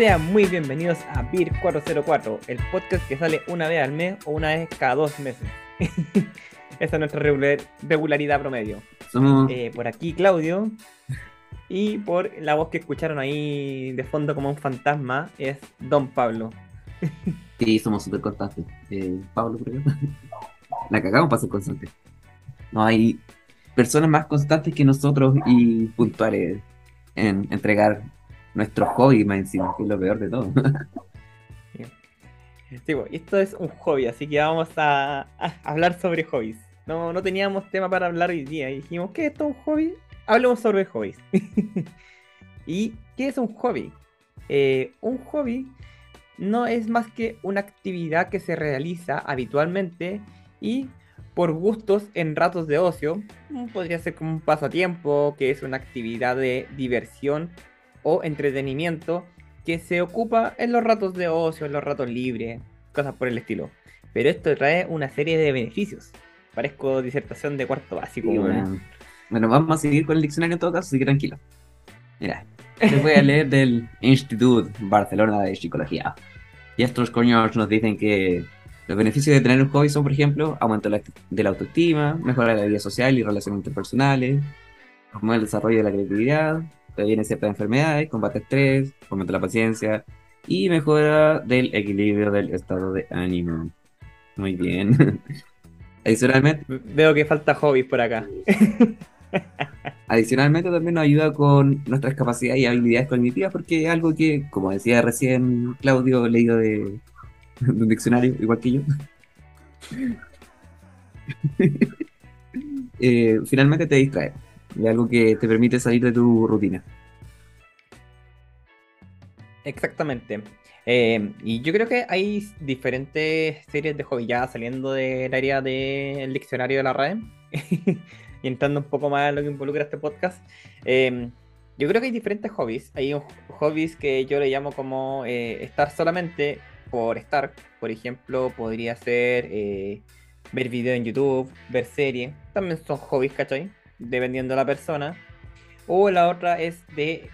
Sean muy bienvenidos a BIR 404, el podcast que sale una vez al mes o una vez cada dos meses. Esa es nuestra regularidad promedio. Eh, por aquí Claudio y por la voz que escucharon ahí de fondo como un fantasma es Don Pablo. Sí, somos súper constantes. Eh, Pablo, creo. La cagamos para ser constantes. No hay personas más constantes que nosotros y puntuales en entregar nuestro hobby más encima, que es lo peor de todo. Esto es un hobby, así que vamos a, hablar sobre hobbies. No, no teníamos tema para hablar hoy día y dijimos, ¿qué es esto un hobby? Hablemos sobre hobbies. ¿Y qué es un hobby? Eh, un hobby no es más que una actividad que se realiza habitualmente y por gustos en ratos de ocio. Podría ser como un pasatiempo, que es una actividad de diversión o entretenimiento que se ocupa en los ratos de ocio, en los ratos libres, cosas por el estilo. Pero esto trae una serie de beneficios. Parezco disertación de cuarto básico. bueno. vamos a seguir con el diccionario en todo caso, así que tranquilo. Mira, les voy a leer del Instituto Barcelona de Psicología. Y estos coños nos dicen que los beneficios de tener un hobby son, por ejemplo, aumento de la autoestima, mejora la vida social y relaciones interpersonales, promover el desarrollo de la creatividad, previene ciertas enfermedades, combate estrés, aumenta la paciencia y mejora del equilibrio del estado de ánimo. Muy bien. Adicionalmente. Veo que falta hobbies por acá. Adicionalmente también nos ayuda con nuestras capacidades y habilidades cognitivas porque es algo que, como decía recién Claudio, leído de, un diccionario, igual que yo. Eh, finalmente te distrae y algo que te permite salir de tu rutina. Exactamente. Eh, y yo creo que hay diferentes series de hobby ya saliendo del área del diccionario de la RAE y entrando un poco más en lo que involucra este podcast. Eh, yo creo que hay diferentes hobbies. Hay hobbies que yo le llamo como eh, estar solamente por estar. Por ejemplo, podría ser ver videos en YouTube, ver series. También son hobbies, ¿cachai? Dependiendo de la persona. O la otra es de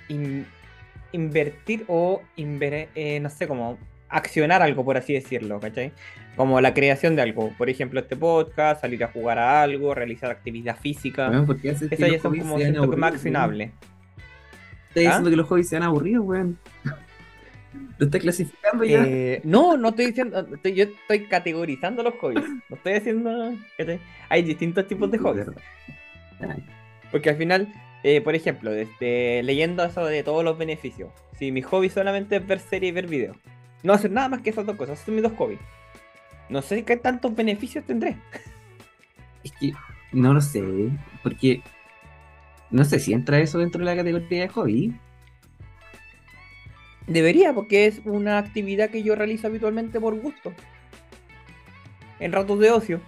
invertir o, eh, no sé, como accionar algo, por así decirlo, ¿cachai? Como la creación de algo. Por ejemplo, este podcast, salir a jugar a algo, realizar actividad física. Eso ya son como siento que más accionable. ¿Estás diciendo ¿Ah? que los hobbies sean aburridos, weón? ¿Lo estás clasificando ya? Eh, no, no estoy diciendo. yo estoy categorizando los hobbies. No estoy haciendo. Hay distintos tipos de hobbies. Porque al final, eh, por ejemplo, desde, leyendo eso de todos los beneficios, si mi hobby solamente es ver series y ver videos, no hacer nada más que esas dos cosas, son mis dos hobbies. No sé qué tantos beneficios tendré. Es que no lo sé, porque no sé si entra eso dentro de la categoría de hobby. Debería, porque es una actividad que yo realizo habitualmente por gusto. En ratos de ocio.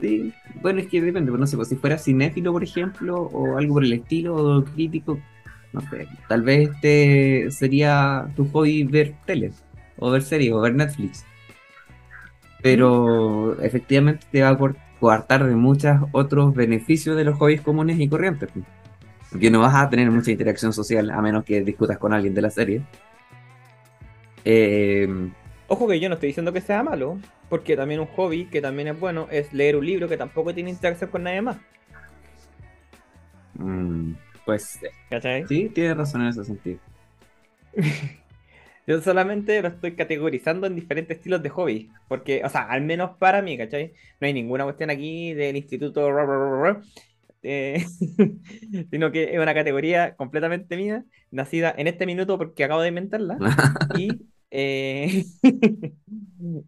Sí, bueno, es que depende, pues, no sé, pues, si fuera cinéfilo, por ejemplo, o algo por el estilo, o crítico, no sé, tal vez este sería tu hobby ver tele, o ver series, o ver Netflix. Pero efectivamente te va a coartar de muchos otros beneficios de los hobbies comunes y corrientes. Pues. Porque no vas a tener mucha interacción social a menos que discutas con alguien de la serie. Eh, Ojo que yo no estoy diciendo que sea malo, porque también un hobby que también es bueno es leer un libro que tampoco tiene interacción con nadie más. Mm, pues ¿Cachai? sí, tiene razón en ese sentido. yo solamente lo estoy categorizando en diferentes estilos de hobby, porque, o sea, al menos para mí, ¿cachai? No hay ninguna cuestión aquí del instituto, eh, sino que es una categoría completamente mía, nacida en este minuto porque acabo de inventarla, y eh,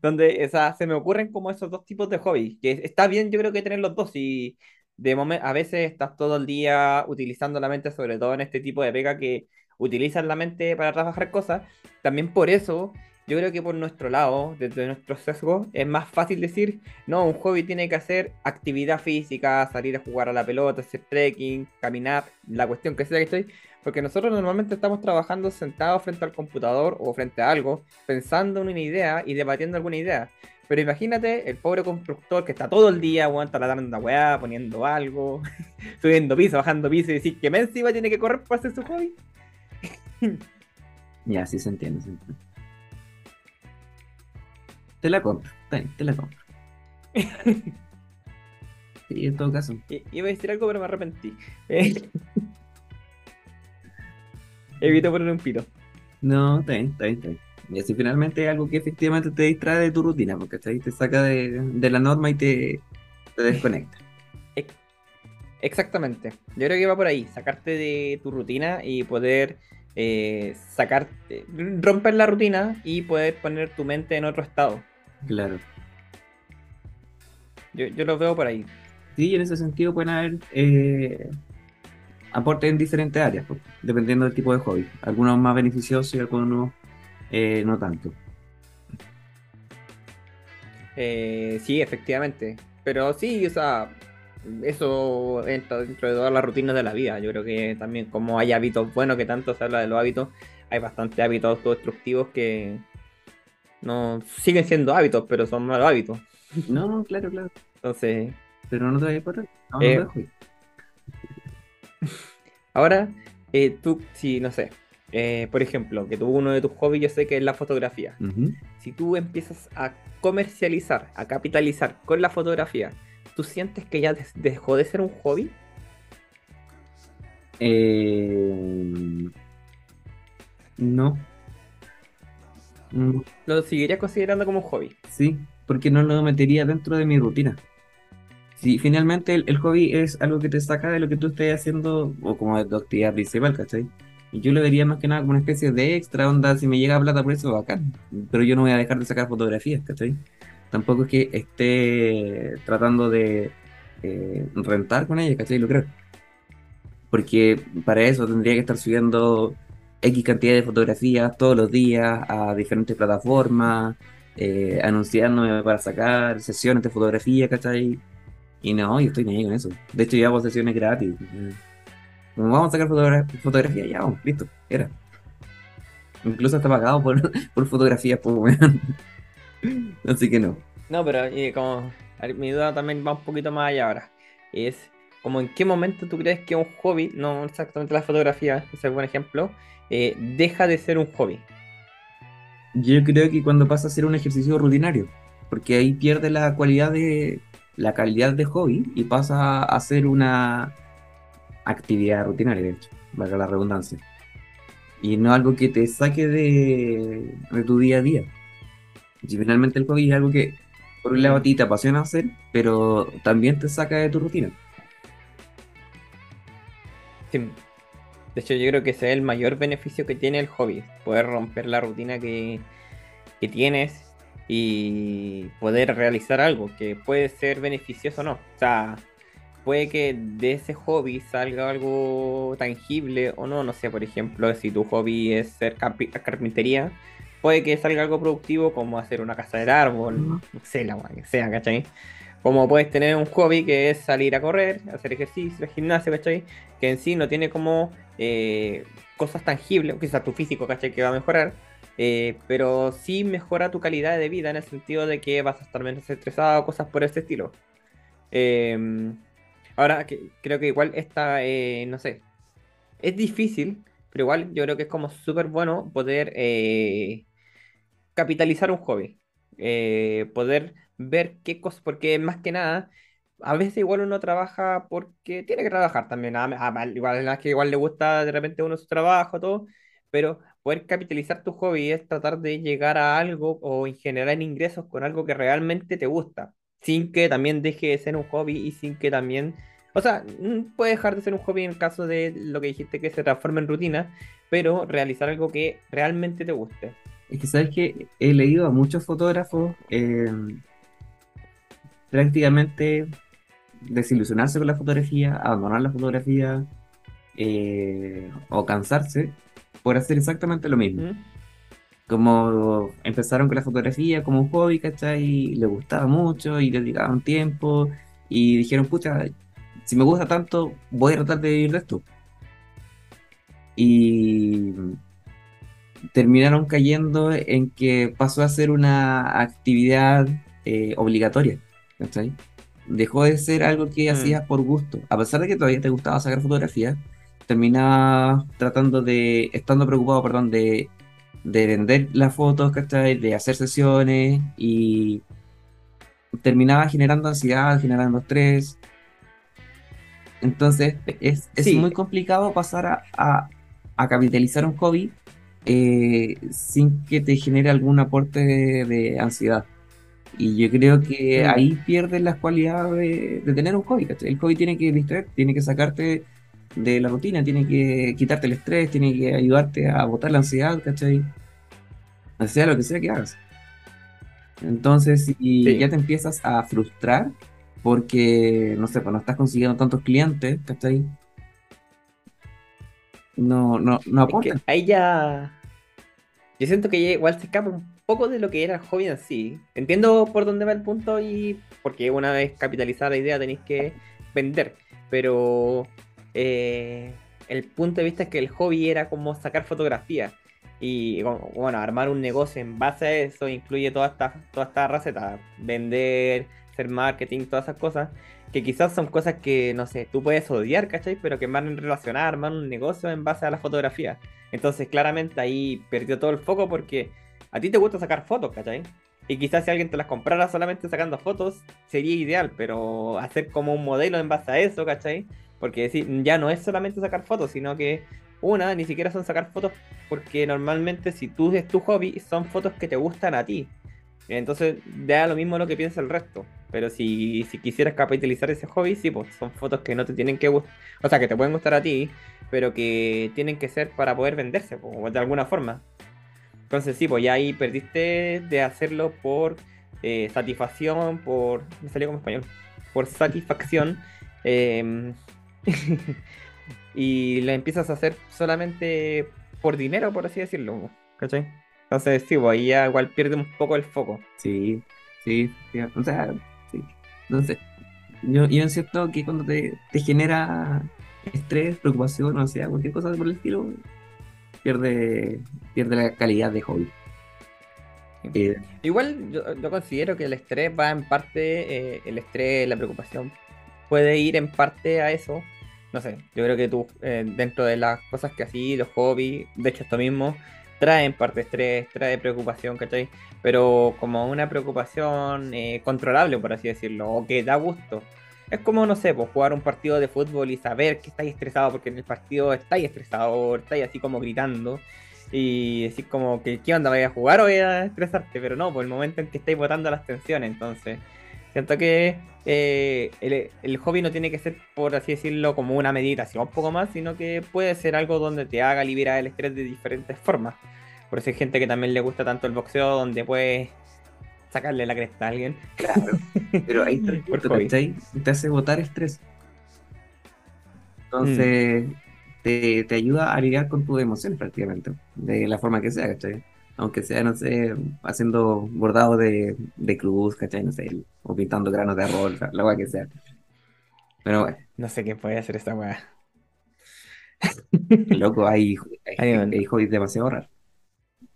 donde se me ocurren como esos dos tipos de hobbies, que está bien yo creo que tener los dos y de momento a veces estás todo el día utilizando la mente, sobre todo en este tipo de pega que utilizan la mente para trabajar cosas, también por eso yo creo que por nuestro lado, desde nuestro sesgo, es más fácil decir, no, un hobby tiene que hacer actividad física, salir a jugar a la pelota, hacer trekking, caminar, la cuestión que sea que estoy, porque nosotros normalmente estamos trabajando sentados frente al computador o frente a algo, pensando en una idea y debatiendo alguna idea. Pero imagínate el pobre constructor que está todo el día, weón, taladrando una weá, poniendo algo, subiendo piso, bajando piso y decir que encima tiene que correr para hacer su hobby. Ya, sí se entiende, se entiende. Te la compro, te la compro. Sí, en todo caso. I- Iba a decir algo, pero me arrepentí. Evito poner un pito. No, está bien, está bien, está bien. Y así finalmente es algo que efectivamente te distrae de tu rutina, porque ¿cachai? te saca de, de la norma y te, te desconecta. Ex- Exactamente. Yo creo que va por ahí, sacarte de tu rutina y poder eh, sacarte, romper la rutina y poder poner tu mente en otro estado. Claro. Yo, yo lo veo por ahí. Sí, en ese sentido pueden haber eh, aportes en diferentes áreas, pues, dependiendo del tipo de hobby. Algunos más beneficiosos y algunos eh, no tanto. Eh, sí, efectivamente. Pero sí, o sea, eso entra dentro de todas las rutinas de la vida. Yo creo que también como hay hábitos buenos, que tanto se habla de los hábitos, hay bastantes hábitos autodestructivos que no siguen siendo hábitos, pero son malos hábitos. No, no, claro, claro. Entonces, Pero no te vayas por ahí. No, no Eh, te dejes. Ahora, eh, tú, si no sé, eh, por ejemplo, que tú uno de tus hobbies, yo sé que es la fotografía. Si tú empiezas a comercializar, a capitalizar con la fotografía, ¿tú sientes que ya dejó de ser un hobby? Eh, no. Mm, ¿Lo seguirías considerando como un hobby? Sí, porque no lo metería dentro de mi rutina. Si finalmente el, el hobby es algo que te saca de lo que tú estés haciendo, o como de tu actividad principal, ¿cachai? Y yo lo vería más que nada como una especie de extra onda, si me llega plata por eso, bacán. Pero yo no voy a dejar de sacar fotografías, ¿cachai? Tampoco es que esté tratando de eh, rentar con ellas, ¿cachai? Lo creo. Porque para eso tendría que estar subiendo X cantidad de fotografías todos los días a diferentes plataformas, eh, anunciándome para sacar sesiones de fotografía, ¿cachai? Y no, yo estoy ni ahí con eso. De hecho, yo hago sesiones gratis. Como vamos a sacar fotogra- fotografía, ya vamos, listo, era. Incluso está pagado por, por fotografías, pues, weón. Así que no. No, pero eh, como mi duda también va un poquito más allá ahora. Es como en qué momento tú crees que un hobby, no exactamente la fotografía, ese es un buen ejemplo, eh, deja de ser un hobby. Yo creo que cuando pasa a ser un ejercicio rutinario, porque ahí pierde la cualidad de la calidad de hobby y pasa a ser una actividad rutinaria, de hecho, valga la redundancia. Y no algo que te saque de, de tu día a día. Si finalmente el hobby es algo que, por un lado, a ti te apasiona hacer, pero también te saca de tu rutina. Sí. De hecho, yo creo que ese es el mayor beneficio que tiene el hobby, poder romper la rutina que, que tienes y poder realizar algo que puede ser beneficioso o no. O sea, puede que de ese hobby salga algo tangible o no. No sé, por ejemplo, si tu hobby es ser carpi- carpintería, puede que salga algo productivo como hacer una casa del árbol, no sé, la que sea, ¿cachai? Como puedes tener un hobby que es salir a correr, hacer ejercicio, gimnasio, ¿cachai? Que en sí no tiene como eh, cosas tangibles, quizás tu físico, ¿cachai? Que va a mejorar, eh, pero sí mejora tu calidad de vida en el sentido de que vas a estar menos estresado, cosas por ese estilo. Eh, ahora, que, creo que igual esta, eh, no sé, es difícil, pero igual yo creo que es como súper bueno poder eh, capitalizar un hobby. Eh, poder ver qué cosas, porque más que nada, a veces igual uno trabaja porque tiene que trabajar también. a- a- igual que igual le gusta de repente uno su trabajo, todo, pero poder capitalizar tu hobby es tratar de llegar a algo o en generar ingresos con algo que realmente te gusta, sin que también deje de ser un hobby y sin que también, o sea, puede dejar de ser un hobby en el caso de lo que dijiste que se transforma en rutina, pero realizar algo que realmente te guste. Es que sabes que he leído a muchos fotógrafos eh, prácticamente desilusionarse con la fotografía, abandonar la fotografía eh, o cansarse por hacer exactamente lo mismo. ¿Mm? Como empezaron con la fotografía como un hobby, ¿cachai? Y les gustaba mucho y le dedicaban tiempo y dijeron, pucha, si me gusta tanto, voy a tratar de vivir de esto. Y terminaron cayendo en que pasó a ser una actividad eh, obligatoria, ¿cachai? Dejó de ser algo que Mm. hacías por gusto. A pesar de que todavía te gustaba sacar fotografías, terminaba tratando de, estando preocupado, perdón, de, de vender las fotos, ¿cachai? De hacer sesiones y terminaba generando ansiedad, generando estrés. Entonces es, es Sí, muy complicado pasar a, a- a capitalizar un hobby eh, sin que te genere algún aporte de, de ansiedad. Y yo creo que mm, ahí pierdes las cualidades de, de tener un hobby, ¿cachai? El hobby tiene que distraer, tiene que sacarte de la rutina, tiene que quitarte el estrés, tiene que ayudarte a botar la ansiedad, ¿cachai? Sea lo que sea que hagas. Entonces, si ya te empiezas a frustrar porque, no sé, pues no estás consiguiendo tantos clientes, ¿cachai? No, no, no Es que aportan. ahí ya. Yo siento que igual se escapa un poco de lo que era el hobby en sí. Entiendo por dónde va el punto y porque una vez capitalizada la idea tenéis que vender. Pero eh, el punto de vista es que el hobby era como sacar fotografías. Y bueno, armar un negocio en base a eso incluye toda esta, toda esta receta. Vender, hacer marketing, todas esas cosas. Que quizás son cosas que, no sé, tú puedes odiar, ¿cachai? Pero que van relacionar, armar un negocio en base a la fotografía. Entonces, claramente ahí perdió todo el foco porque a ti te gusta sacar fotos, ¿cachai? Y quizás si alguien te las comprara solamente sacando fotos, sería ideal, pero hacer como un modelo en base a eso, ¿cachai? Porque ya no es solamente sacar fotos, sino que una, ni siquiera son sacar fotos, porque normalmente si tú es tu hobby, son fotos que te gustan a ti. Entonces, da lo mismo lo que piensa el resto. Pero si, si quisieras capitalizar ese hobby, sí, pues son fotos que no te tienen que gustar, o sea, que te pueden gustar a ti, pero que tienen que ser para poder venderse, po, de alguna forma. Entonces sí, pues ya ahí perdiste de hacerlo por eh, satisfacción, por... Me salió como español. Por satisfacción. em, y lo empiezas a hacer solamente por dinero, por así decirlo. ¿Cachai? Entonces sí, pues ahí ya igual pierde un poco el foco. Sí, sí, sí, o sea, sí. Entonces, yo, yo siento que cuando te, te genera estrés, preocupación, o sea, cualquier cosa por el estilo, pierde, pierde la calidad de hobby. Eh, Igual yo, yo considero que el estrés va en parte, eh, el estrés, la preocupación puede ir en parte a eso. No sé, yo creo que tú, eh, dentro de las cosas que así, los hobbies, de hecho esto mismo, trae en parte estrés, trae preocupación, ¿cachai? Pero como una preocupación eh, controlable, por así decirlo, o que da gusto. Es como, no sé, pues jugar un partido de fútbol y saber que estáis estresado porque en el partido estáis estresado, estáis así como gritando. Y decir como que, ¿qué onda? ¿Vais a jugar o vais a estresarte? Pero no, por el momento en que estáis botando las tensiones, entonces. Siento que eh, el, el hobby no tiene que ser, por así decirlo, como una meditación un poco más, sino que puede ser algo donde te haga liberar el estrés de diferentes formas. Por eso hay gente que también le gusta tanto el boxeo, donde puedes sacarle la cresta a alguien claro, pero ahí. ¿cachai? Te hace botar estrés. Mm, Entonces, te, te ayuda a lidiar con tus emociones prácticamente, de la forma que sea, ¿cachai? Aunque sea, no sé, haciendo bordado de, de cruz, ¿cachai? No sé, o pintando granos de arroz, la, hueá que sea. Pero bueno, no sé qué puede hacer esta weá. loco, hay, Ay, hay, hay hobbies demasiado raros.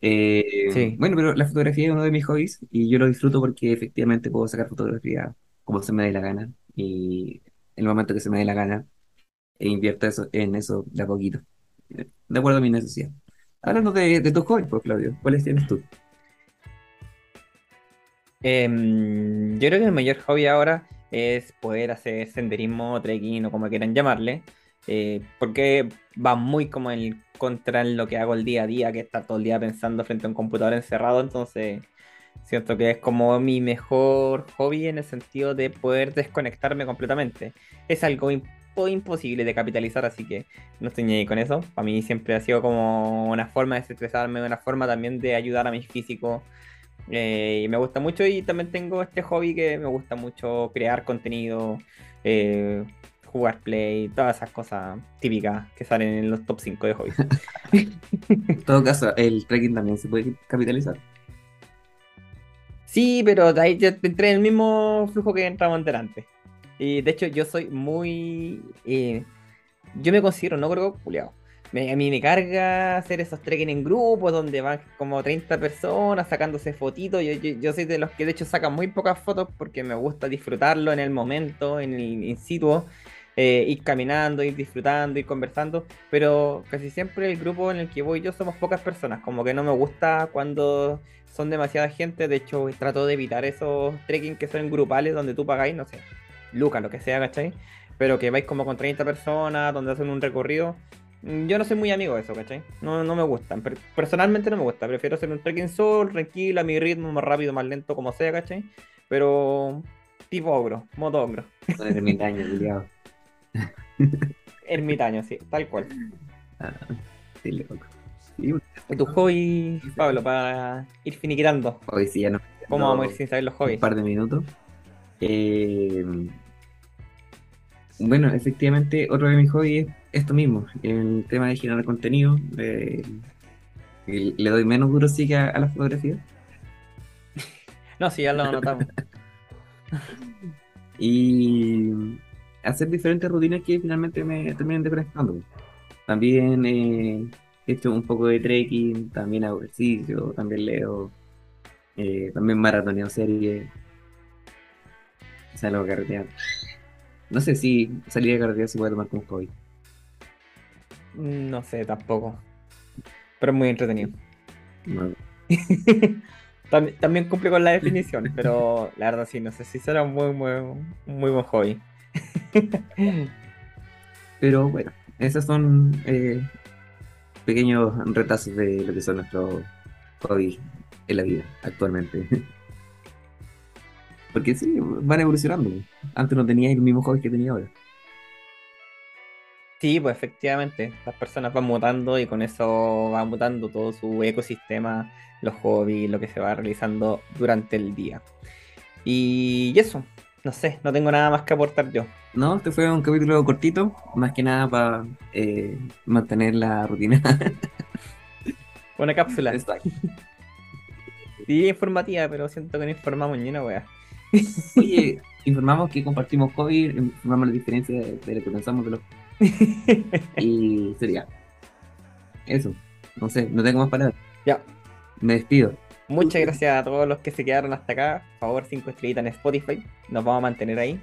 Eh, Sí. bueno, pero la fotografía es uno de mis hobbies y yo lo disfruto porque efectivamente puedo sacar fotografía como se me dé la gana y en el momento que se me dé la gana e invierto eso, en eso de a poquito, de acuerdo a mi necesidad. Hablando de, de tus hobbies, pues Claudio, ¿cuáles tienes tú? Em, yo creo que el mayor hobby ahora es poder hacer senderismo, trekking o como quieran llamarle, eh, porque va muy como en contra en lo que hago el día a día, que estar todo el día pensando frente a un computador encerrado, entonces siento que es como mi mejor hobby en el sentido de poder desconectarme completamente. Es algo impo- imposible de capitalizar, así que no estoy ni ahí con eso. Para mí siempre ha sido como una forma de desestresarme, una forma también de ayudar a mi físico eh, y me gusta mucho y también tengo este hobby que me gusta mucho crear contenido, eh, jugar play, todas esas cosas típicas que salen en los top 5 de hobbies. En todo caso, el trekking también se puede capitalizar. Sí, pero de ahí ya entré en el mismo flujo que entramos delante. Y de hecho yo soy muy... eh, yo me considero no creo culiao. Me, a mí me carga hacer esos trekking en grupo donde van como 30 personas sacándose fotitos. Yo, yo, yo soy de los que de hecho sacan muy pocas fotos porque me gusta disfrutarlo en el momento, en el in situ. Eh, ir caminando, ir disfrutando, ir conversando, pero casi siempre el grupo en el que voy yo somos pocas personas, como que no me gusta cuando son demasiada gente, de hecho trato de evitar esos trekking que son grupales donde tú pagáis, no sé, lucas, lo que sea, ¿cachai? Pero que vais como con 30 personas, donde hacen un recorrido. Mm, Yo no soy muy amigo de eso, ¿cachai? No, no me gustan. Per- Personalmente no me gusta. Prefiero hacer un trekking solo, tranquilo, a mi ritmo, más rápido, más lento, como sea, ¿cachai? Pero tipo ogro, modo ogro. Con el ermitaño, sí, tal cual. Ah, sí, loco. Sí, ¿Y tu hobby, Pablo, para ir finiquitando? Hoy sí ya no. ¿Cómo no, vamos a ir sin saber los Un hobbies? par de minutos. Eh, bueno, efectivamente, otro de mis hobbies es esto mismo, el tema de generar contenido. eh, le doy menos duro sí que a, a la fotografía. No, sí, ya lo notamos. Y hacer diferentes rutinas que finalmente me terminan desconectando. También eh, he hecho un poco de trekking, también hago ejercicio, también leo, eh, también maratoneo series, salgo a carretear. No sé si salir a carretear se puede tomar como hobby. No sé, tampoco. Pero es muy entretenido. También, también cumple con la definición, pero la verdad sí, no sé si será un muy, muy, muy buen hobby. Pero bueno, esos son eh, pequeños retazos de lo que son nuestros hobbies en la vida actualmente. Porque sí, van evolucionando. Antes no tenía el mismo hobby que tenía ahora. Sí, pues efectivamente, las personas van mutando y con eso va mutando todo su ecosistema, los hobbies, lo que se va realizando durante el día. Y eso, no sé, no tengo nada más que aportar yo. No, este fue un capítulo cortito, más que nada para eh, mantener la rutina. Una cápsula. Exacto. Sí, informativa, pero siento que no informamos ni una wea. Oye, informamos que compartimos hobby, informamos la diferencia de, de lo que pensamos de los Y sería eso. No sé, no tengo más palabras. Ya, Me despido. Muchas gracias a todos los que se quedaron hasta acá. Por favor, cinco estrellitas en Spotify. Nos vamos a mantener ahí.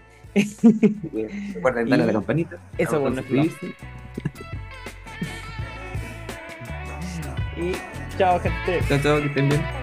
Recuerden darle a la campanita. eso por nuestro. Y chao, gente. Chao, chao, que estén bien.